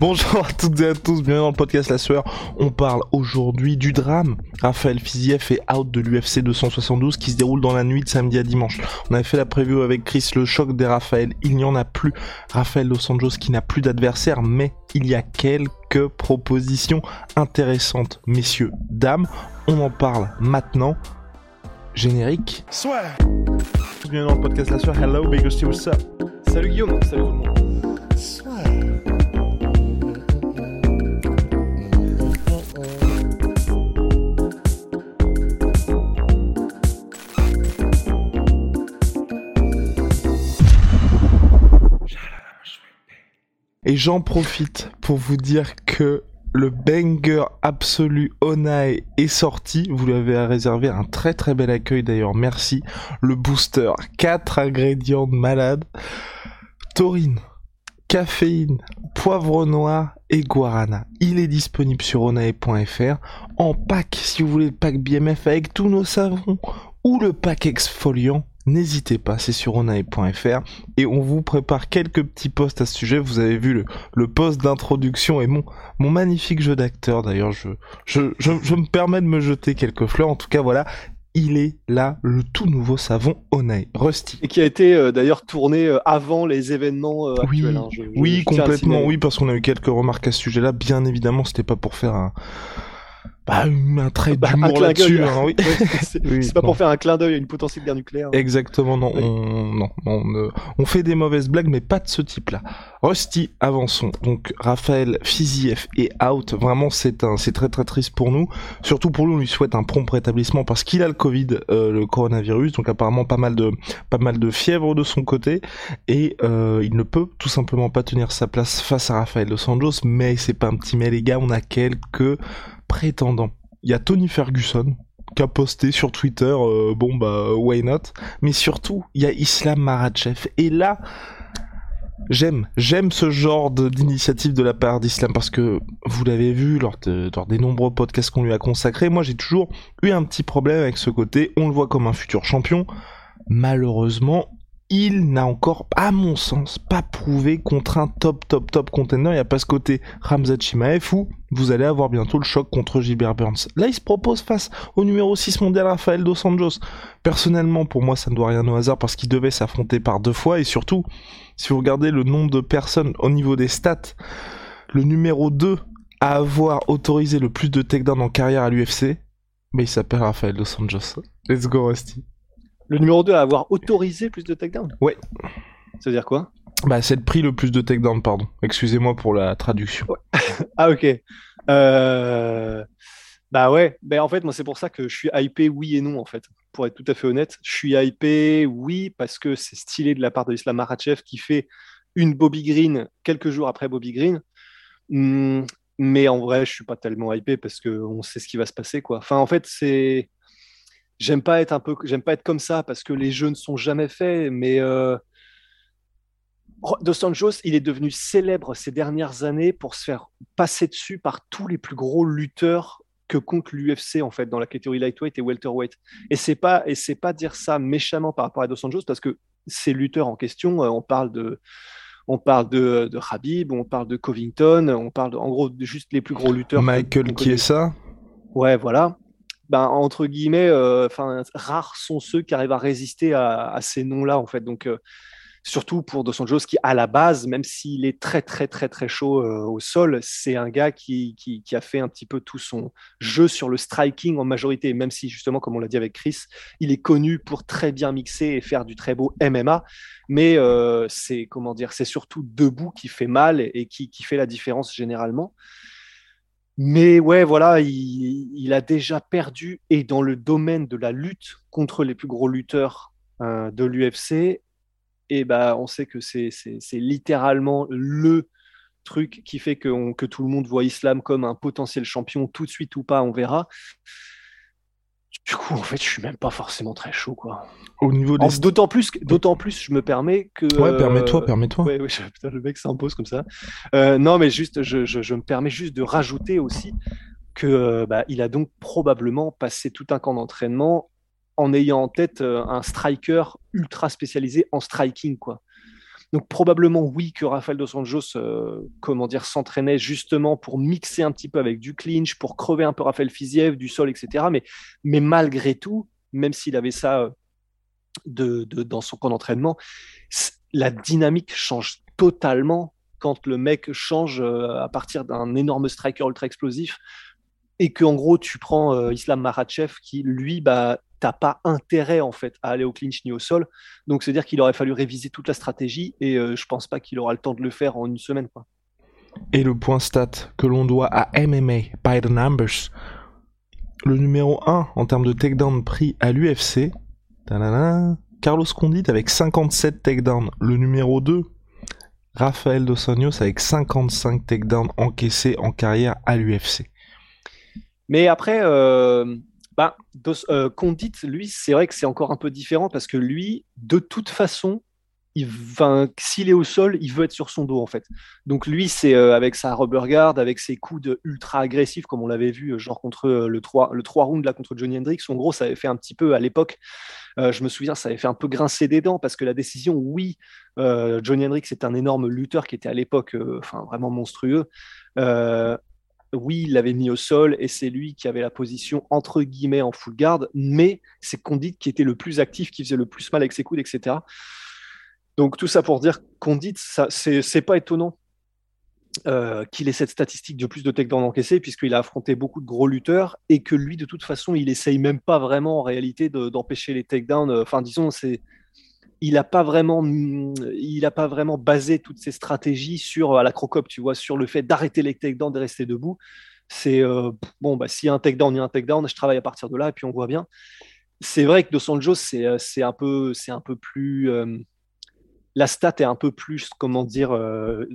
Bonjour à toutes et à tous, bienvenue dans le podcast La Sueur. On parle aujourd'hui du drame. Raphaël Fiziev est out de l'UFC 272 qui se déroule dans la nuit de samedi à dimanche. On avait fait la preview avec Chris, le choc des Raphaël. Il n'y en a plus. Raphaël Dos Anjos qui n'a plus d'adversaire, mais il y a quelques propositions intéressantes. Messieurs, dames, on en parle maintenant. Générique. Soit. Bienvenue dans le podcast La Sueur. Hello, Big what's up? Salut Guillaume, salut tout le monde. Et j'en profite pour vous dire que le banger absolu Onae est sorti. Vous lui avez réservé un très très bel accueil d'ailleurs. Merci. Le booster. 4 ingrédients de malade. Taurine, caféine, poivre noir et guarana. Il est disponible sur onae.fr en pack si vous voulez le pack BMF avec tous nos savons ou le pack exfoliant n'hésitez pas, c'est sur onae.fr et on vous prépare quelques petits posts à ce sujet. Vous avez vu le, le post d'introduction et mon, mon magnifique jeu d'acteur. D'ailleurs, je, je, je, je me permets de me jeter quelques fleurs. En tout cas, voilà, il est là, le tout nouveau savon Onae, Rusty. Et qui a été euh, d'ailleurs tourné euh, avant les événements euh, Oui, actuels. hein. Je- je- oui je complètement, oui, parce qu'on a eu quelques remarques à ce sujet-là. Bien évidemment, c'était pas pour faire un, bah, un trait Bah, d'humour là-dessus. hein, oui. C'est Oui, pas non. pour faire un clin d'œil à une potentielle guerre nucléaire. Exactement, non, Oui. on, non, on, fait des mauvaises blagues, mais pas de ce type-là. Rusty, avançons. Donc, Raphaël Fiziev est out. Vraiment, c'est un, c'est très très triste pour nous. Surtout pour nous, on lui souhaite un prompt rétablissement parce qu'il a le Covid, euh, le coronavirus. Donc, apparemment, pas mal de, pas mal de fièvre de son côté. Et, euh, il ne peut tout simplement pas tenir sa place face à Raphaël Dos Anjos. Mais c'est pas un petit mais, les gars. On a quelques prétendants. Il y a Tony Ferguson qui a posté sur Twitter, euh, bon bah why not, mais surtout il y a Islam Makhachev et là j'aime j'aime ce genre d'initiative de la part d'Islam parce que vous l'avez vu lors, lors des nombreux podcasts qu'on lui a consacrés, moi j'ai toujours eu un petit problème avec ce côté, on le voit comme un futur champion, malheureusement il n'a encore, à mon sens, pas prouvé contre un top, top, top contender. Il n'y a pas ce côté Ramzat Chimaev où vous allez avoir bientôt le choc contre Gilbert Burns. Là, il se propose face au numéro 6 mondial Rafael Dos Anjos. Personnellement, pour moi, ça ne doit rien au hasard parce qu'il devait s'affronter par deux fois et surtout, si vous regardez le nombre de personnes au niveau des stats, le numéro 2 à avoir autorisé le plus de takedowns en carrière à l'UFC, mais il s'appelle Rafael Dos Anjos. Let's go, Rusty. Le numéro 2 à avoir autorisé plus de takedowns Ouais. Ça veut dire quoi? Bah, c'est le prix le plus de takedowns, pardon. Excusez-moi pour la traduction. Ah ok. Euh, Bah ouais, ben en fait moi c'est pour ça que je suis hypé oui et non en fait. Pour être tout à fait honnête, je suis hypé oui parce que c'est stylé de la part de Islam Makhachev qui fait une Bobby Green quelques jours après Bobby Green. Hum, mais en vrai je suis pas tellement hypé parce que on sait ce qui va se passer quoi. Enfin en fait c'est j'aime pas être un peu j'aime pas être comme ça parce que les jeux ne sont jamais faits mais euh, Dos Anjos, il est devenu célèbre ces dernières années pour se faire passer dessus par tous les plus gros lutteurs que compte l'UFC en fait dans la catégorie lightweight et welterweight. Et c'est pas et c'est pas dire ça méchamment par rapport à Dos Anjos parce que ces lutteurs en question, euh, on parle de on parle de, de Khabib, on parle de Covington, on parle de- en gros de juste les plus gros lutteurs. Michael qui est ça Ouais, voilà. Ben, entre guillemets, euh, enfin, rares sont ceux qui arrivent à résister à, ces noms-là, en fait. Donc, euh, surtout pour Dos Anjos, qui, à la base, même s'il est très, très, très, très chaud euh, au sol, c'est un gars qui, qui, a fait un petit peu tout son jeu sur le striking en majorité, même si, justement, comme on l'a dit avec Chris, il est connu pour très bien mixer et faire du très beau MMA. Mais c'est, comment dire, c'est surtout debout qui fait mal et, et qui, qui fait la différence généralement. Mais ouais, voilà, il, a déjà perdu et dans le domaine de la lutte contre les plus gros lutteurs euh, de l'UFC, et bah, on sait que c'est littéralement le truc qui fait que, que tout le monde voit Islam comme un potentiel champion tout de suite ou pas, on verra. Du coup, en fait, je suis même pas forcément très chaud, quoi. Au niveau des... D'autant plus, d'autant plus, je me permets que. Ouais, permets-toi, permets-toi. Ouais, ouais, putain, le mec s'impose comme ça. Euh, non, mais juste, je, je, je, me permets juste de rajouter aussi que euh, bah, il a donc probablement passé tout un camp d'entraînement en ayant en tête euh, un striker ultra spécialisé en striking, quoi. Donc probablement oui que Rafael dos Anjos, euh, comment dire, s'entraînait justement pour mixer un petit peu avec du clinch, pour crever un peu Rafael Fiziev du sol, etc. Mais, mais malgré tout, même s'il avait ça euh, de, dans son camp d'entraînement, la dynamique change totalement quand le mec change euh, à partir d'un énorme striker ultra explosif et que en gros tu prends Islam Makhachev qui lui bah t'as pas intérêt en fait à aller au clinch ni au sol. Donc c'est dire qu'il aurait fallu réviser toute la stratégie et euh, je pense pas qu'il aura le temps de le faire en une semaine. Quoi. Et le point stat que l'on doit à MMA by the numbers, le numéro 1 en termes de takedown pris à l'UFC, Carlos Condit avec 57 takedowns. Le numéro 2, Rafael Dos Anjos avec 55 takedowns encaissés en carrière à l'UFC. Mais après, euh, bah, euh, Condit, lui, c'est vrai que c'est encore un peu différent parce que lui, de toute façon, s'il est au sol, il veut être sur son dos en fait. Donc lui, c'est euh, avec sa rubber guard, avec ses coups ultra agressifs, comme on l'avait vu, euh, genre contre le 3, le 3 round là contre Johnny Hendricks. En gros, ça avait fait un petit peu à l'époque, je me souviens, ça avait fait un peu grincer des dents parce que la décision, oui, Johnny Hendricks est un énorme lutteur qui était à l'époque, enfin vraiment monstrueux oui, il l'avait mis au sol et c'est lui qui avait la position entre guillemets en full guard, mais c'est Condit qui était le plus actif, qui faisait le plus mal avec ses coudes, etc. Donc tout ça pour dire Condit, ça, c'est pas étonnant euh, qu'il ait cette statistique de plus de takedowns encaissés, puisqu'il a affronté beaucoup de gros lutteurs et que lui, de toute façon, il essaye même pas vraiment en réalité d'empêcher les takedowns. Enfin, disons, c'est il n'a pas vraiment, il pas vraiment basé toutes ses stratégies sur à la crocop, tu vois, sur le fait d'arrêter les takedowns, de rester debout. C'est euh, bon, bah s'il y a un takedown, il y a un takedown. Je travaille à partir de là et puis on voit bien. C'est vrai que Dos Anjos, c'est euh, un peu, c'est un peu plus. Euh, la stat est un peu plus, comment dire,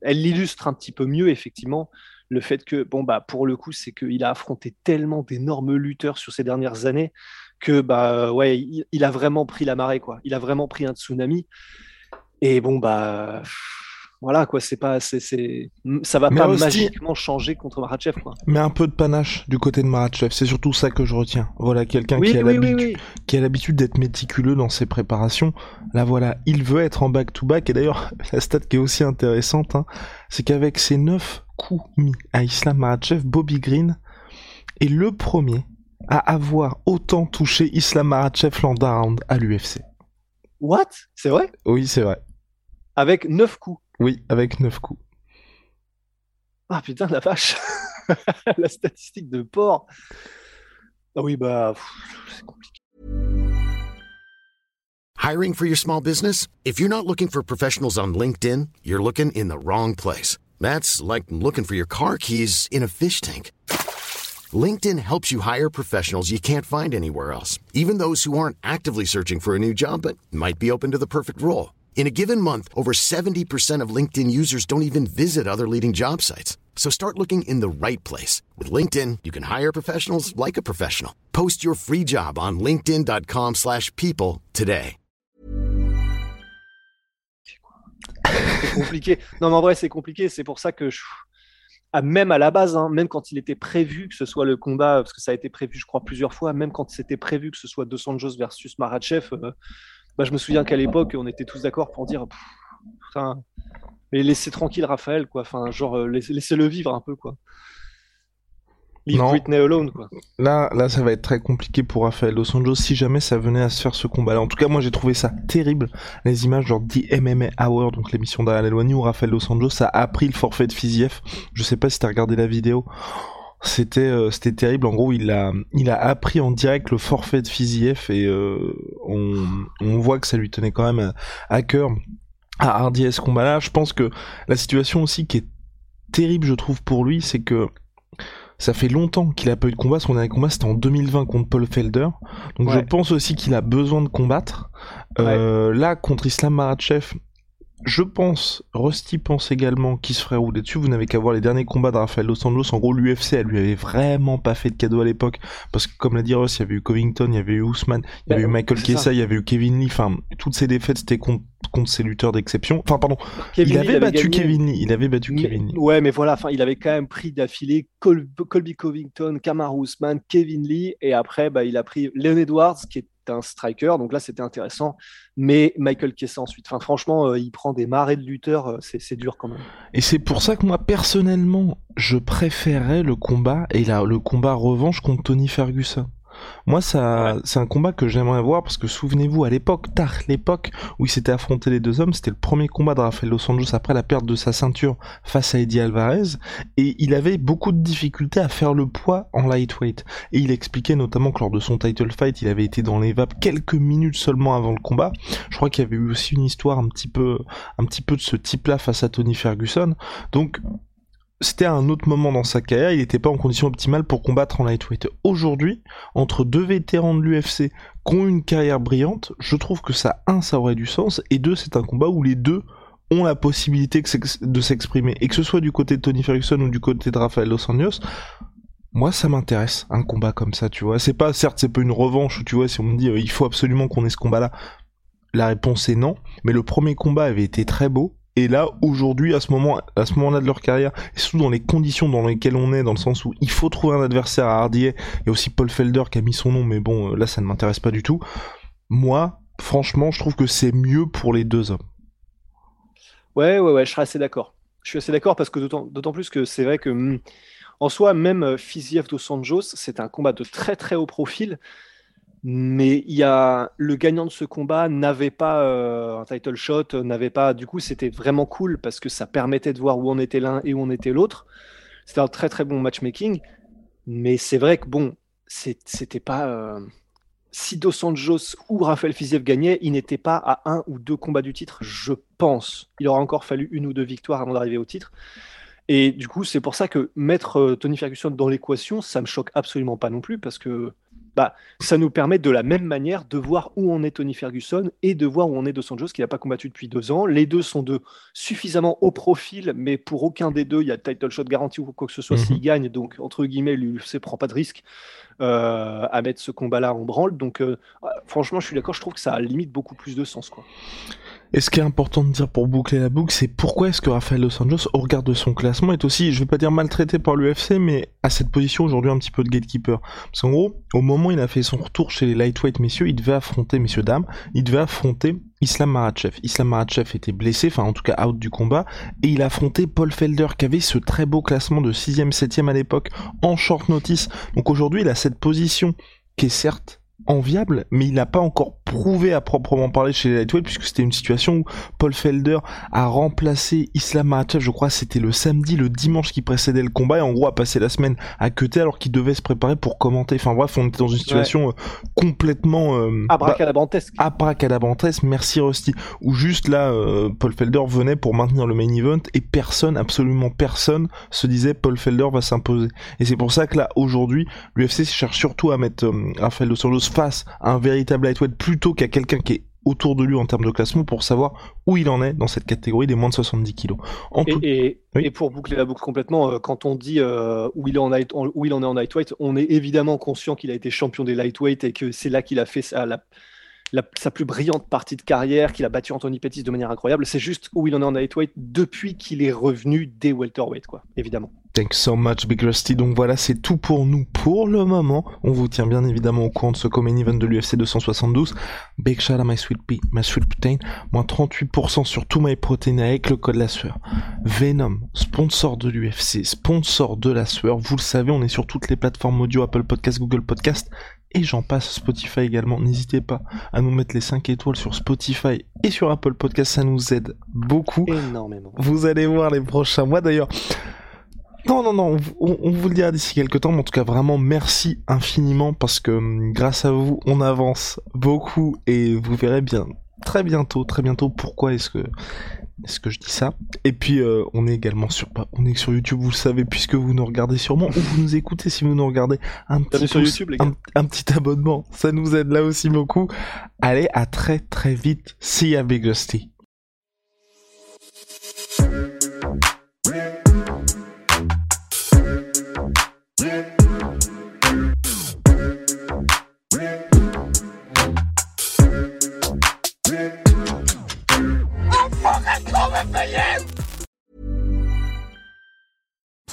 elle l'illustre un petit peu mieux effectivement le fait que bon bah pour le coup c'est qu'il a affronté tellement d'énormes lutteurs sur ces dernières années que bah ouais, il, a vraiment pris la marée quoi. Il a vraiment pris un tsunami. Et bon bah voilà quoi, c'est pas c'est ça va pas magiquement changer contre Marachev quoi. Mais un peu de panache du côté de Marachev, c'est surtout ça que je retiens. Voilà quelqu'un qui, qui a l'habitude d'être méticuleux dans ses préparations. Là voilà, il veut être en back to back et d'ailleurs la stat qui est aussi intéressante, hein, c'est qu'avec ses neuf coups mis à Islam Marachev, Bobby Green est le premier à avoir autant touché Islam Makhachev l'an à l'UFC. What? C'est vrai? Oui, c'est vrai. Avec 9 coups Oui, avec 9 coups. Ah putain, la vache La statistique de porc Ah oui, bah, c'est compliqué. Hiring for your small business? If you're not looking for professionals on LinkedIn, you're looking in the wrong place. That's like looking for your car keys in a fish tank. LinkedIn helps you hire professionals you can't find anywhere else, even those who aren't actively searching for a new job but might be open to the perfect role. In a given month, over 70% of LinkedIn users don't even visit other leading job sites. So start looking in the right place. With LinkedIn, you can hire professionals like a professional. Post your free job on linkedin.com slash people today. C'est compliqué. Non, mais en vrai, c'est compliqué. C'est pour ça que je... même à la base, hein, même quand il était prévu que ce soit le combat, parce que ça a été prévu, je crois, plusieurs fois, même quand c'était prévu que ce soit Dos Anjos versus Marachev, euh, bah, je me souviens qu'à l'époque, on était tous d'accord pour dire, mais laissez tranquille Raphaël, quoi. Enfin, genre, euh, laissez-le vivre un peu, quoi. Leave Britney alone, quoi. Là, là, ça va être très compliqué pour Rafael Dos Anjos si jamais ça venait à se faire ce combat-là. En tout cas, moi, j'ai trouvé ça terrible. Les images, genre The MMA Hour, donc l'émission derrière l'éloigné où Rafael Dos Anjos a appris le forfait de Fiziev. Je sais pas si t'as regardé la vidéo. C'était euh, c'était terrible. En gros, il a il a appris en direct le forfait de Fiziev et euh, on on voit que ça lui tenait quand même à, cœur à hardier ce combat-là. Je pense que la situation aussi qui est terrible, je trouve, pour lui, c'est que Ça fait longtemps qu'il a pas eu de combat. Son dernier combat c'était en 2020 contre Paul Felder. Donc je pense aussi qu'il a besoin de combattre. Euh, Là contre Islam Maratchev, je pense, Rusty pense également qu'il se ferait rouler dessus. Vous n'avez qu'à voir les derniers combats de Rafael Dos Anjos. En gros, l'UFC, elle lui avait vraiment pas fait de cadeau à l'époque. Parce que, comme l'a dit Russ, il y avait eu Covington, il y avait eu Ousmane, il y avait eu Michael Kessa, il y avait eu Kevin Lee. Enfin, toutes ces défaites, c'était contre, contre ces lutteurs d'exception. Enfin, pardon. il, avait battu Kevin Lee. Il avait battu Kevin Lee. Ouais, mais voilà, enfin, il avait quand même pris d'affilée Colby Covington, Kamaru Ousmane, Kevin Lee. Et après, bah, il a pris Leon Edwards, qui est un striker, donc là c'était intéressant. Mais Michael Kessa ensuite, enfin, franchement, euh, il prend des marées de lutteurs, euh, c'est dur quand même. Et c'est pour ça que moi personnellement, je préférais le combat et là, le combat revanche contre Tony Ferguson. Moi, ça, c'est un combat que j'aimerais voir parce que souvenez-vous, à l'époque, tard, l'époque où il s'était affronté les deux hommes, c'était le premier combat de Rafael Dos Anjos après la perte de sa ceinture face à Eddie Alvarez et il avait beaucoup de difficultés à faire le poids en lightweight. Et il expliquait notamment que lors de son title fight, il avait été dans les vapes quelques minutes seulement avant le combat. Je crois qu'il y avait eu aussi une histoire un petit peu, un petit peu de ce type-là face à Tony Ferguson. Donc, c'était un autre moment dans sa carrière, il n'était pas en condition optimale pour combattre en lightweight. Aujourd'hui, entre deux vétérans de l'UFC qui ont une carrière brillante, je trouve que ça, un, ça aurait du sens, et deux, c'est un combat où les deux ont la possibilité de s'exprimer. Et que ce soit du côté de Tony Ferguson ou du côté de Rafael Dos Anjos, moi ça m'intéresse, un combat comme ça, tu vois. C'est pas, certes, c'est pas une revanche, tu vois, si on me dit euh, il faut absolument qu'on ait ce combat-là. La réponse est non, mais le premier combat avait été très beau, et là, aujourd'hui, à ce moment-là de leur carrière, et surtout dans les conditions dans lesquelles on est, dans le sens où il faut trouver un adversaire à Hardier, et aussi Paul Felder qui a mis son nom, mais bon, euh, là, ça ne m'intéresse pas du tout. Moi, franchement, je trouve que c'est mieux pour les deux hommes. Ouais, ouais, ouais, je serais assez d'accord. Je suis assez d'accord parce que d'autant plus que c'est vrai que, hmm, en soi, même euh, Fiziev dos Sanjos, c'est un combat de très très haut profil. Mais il y a le gagnant de ce combat n'avait pas euh, un title shot, n'avait pas. Du coup, c'était vraiment cool parce que ça permettait de voir où on était l'un et où on était l'autre. C'était un très très bon matchmaking. Mais c'est vrai que bon, c'était pas. Euh, si Dos Anjos ou Rafael Fiziev gagnaient, il n'était pas à un ou deux combats du titre, je pense. Il aura encore fallu une ou deux victoires avant d'arriver au titre. Et du coup, c'est pour ça que mettre euh, Tony Ferguson dans l'équation, ça me choque absolument pas non plus parce que bah, ça nous permet de la même manière de voir où on est Tony Ferguson et de voir où on est Dos Anjos, qui n'a pas combattu depuis deux ans. Les deux sont de suffisamment haut profil, mais pour aucun des deux, il y a title shot garanti ou quoi que ce soit s'il mhm. gagne. Donc, entre guillemets, l'UFC prend pas de risque euh, à mettre ce combat-là en branle. Donc, euh, franchement, je suis d'accord, je trouve que ça a limite beaucoup plus de sens. Quoi. Et ce qui est important de dire pour boucler la boucle, c'est pourquoi est-ce que Rafael Dos Anjos, au regard de son classement, est aussi, je vais pas dire maltraité par l'UFC, mais à cette position aujourd'hui un petit peu de gatekeeper. Parce qu'en gros, au moment où il a fait son retour chez les lightweight messieurs, il devait affronter, messieurs dames, il devait affronter Islam Makhachev. Islam Makhachev était blessé, enfin en tout cas out du combat, et il a affronté Paul Felder qui avait ce très beau classement de 6ème, 7ème à l'époque en short notice. Donc aujourd'hui, il a cette position qui est certes enviable, mais il n'a pas encore prouvé à proprement parler chez les lightweight puisque c'était une situation où Paul Felder a remplacé Islam Makhachev, je crois c'était le samedi, le dimanche qui précédait le combat et en gros a passé la semaine à cuter alors qu'il devait se préparer pour commenter. Enfin bref, on était dans une situation euh, complètement euh, abracadabrantesque. Bah, abracadabrantesque, merci Rusty. Où juste là, euh, Paul Felder venait pour maintenir le main event et personne, absolument personne, se disait Paul Felder va s'imposer. Et c'est pour ça que là aujourd'hui, l'UFC cherche surtout à mettre euh, Rafael Dos Face à un véritable lightweight plutôt qu'à quelqu'un qui est autour de lui en termes de classement pour savoir où il en est dans cette catégorie des moins de 70 kilos. et, et, pour boucler la boucle complètement, euh, quand on dit euh, où, il est en où il en est en lightweight, on est évidemment conscient qu'il a été champion des lightweight et que c'est là qu'il a fait sa, sa plus brillante partie de carrière, qu'il a battu Anthony Pettis de manière incroyable. C'est juste où il en est en lightweight depuis qu'il est revenu des welterweight, quoi, évidemment. Thanks so much, Big Rusty. Donc voilà, c'est tout pour nous pour le moment. On vous tient bien évidemment au courant de ce common event de l'UFC 272. Big shout à my sweet pea, my sweet protein. Moins 38% sur tout my protein avec le code la sueur. Venom, sponsor de l'UFC, sponsor de la sueur. Vous le savez, on est sur toutes les plateformes audio, Apple Podcast, Google Podcast. Et j'en passe Spotify également. N'hésitez pas à nous mettre les 5 étoiles sur Spotify et sur Apple Podcast. Ça nous aide beaucoup. Énormément. Vous allez voir les prochains mois d'ailleurs. Non, non, non, on, vous le dira d'ici quelques temps, mais en tout cas vraiment merci infiniment parce que hum, grâce à vous, on avance beaucoup et vous verrez bien. très bientôt, très bientôt. Pourquoi est-ce que est-ce que je dis ça Et puis euh, on est également sur bah, on est sur YouTube, vous le savez puisque vous nous regardez sûrement ou vous nous écoutez si vous nous regardez un petit sur YouTube, les gars. un, un petit abonnement, ça nous aide là aussi beaucoup. Allez, à très très vite. See ya Big Rusty.